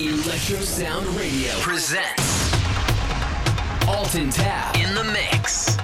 Electro Sound Radio presents Alton Tab in the mix.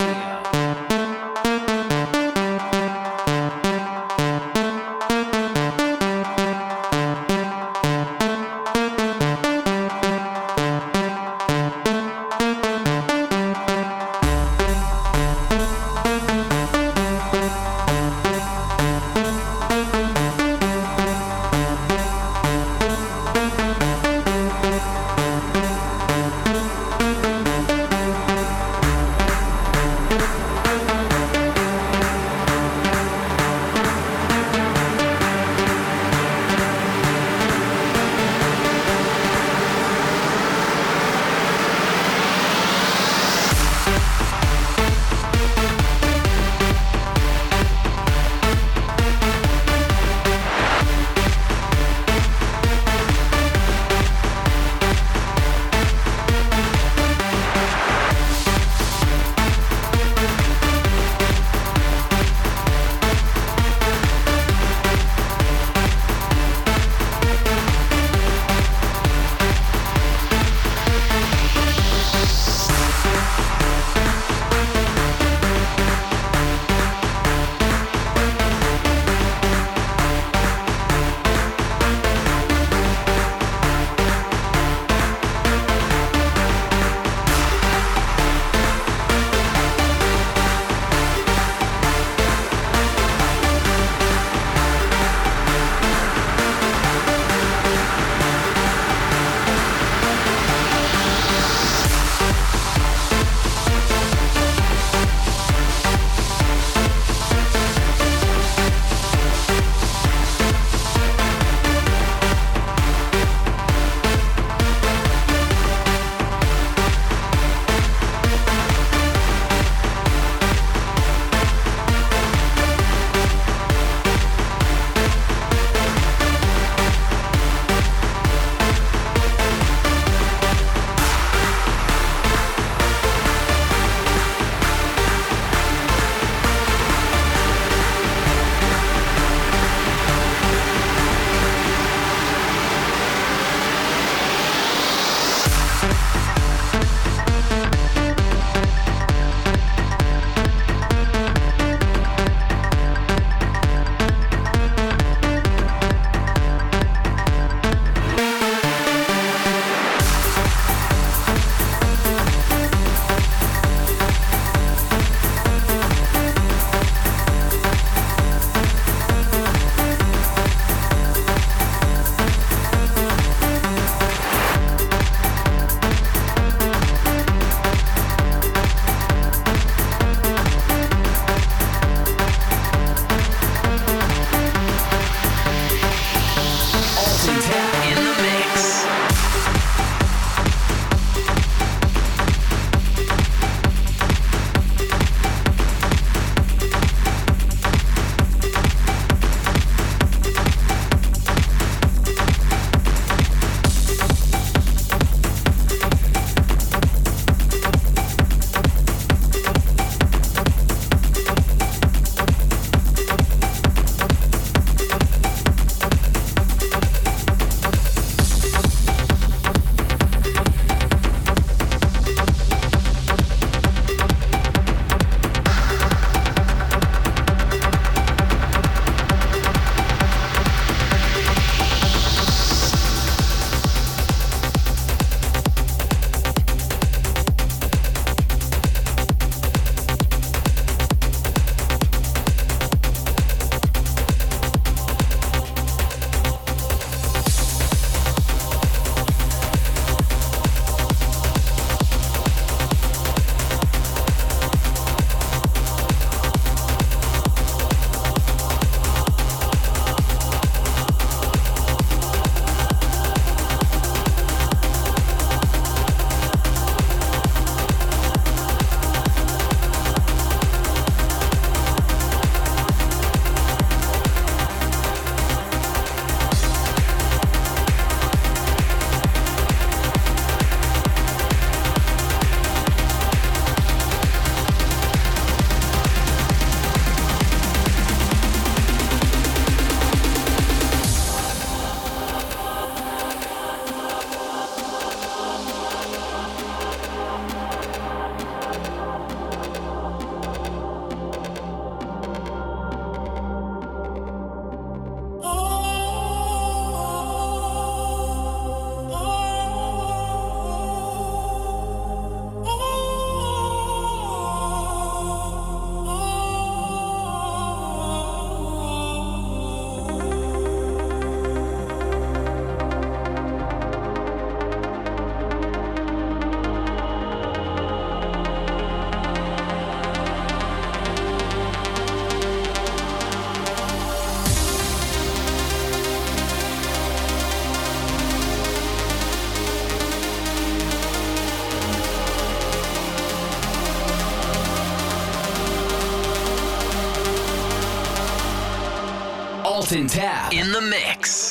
Tab. In the mix.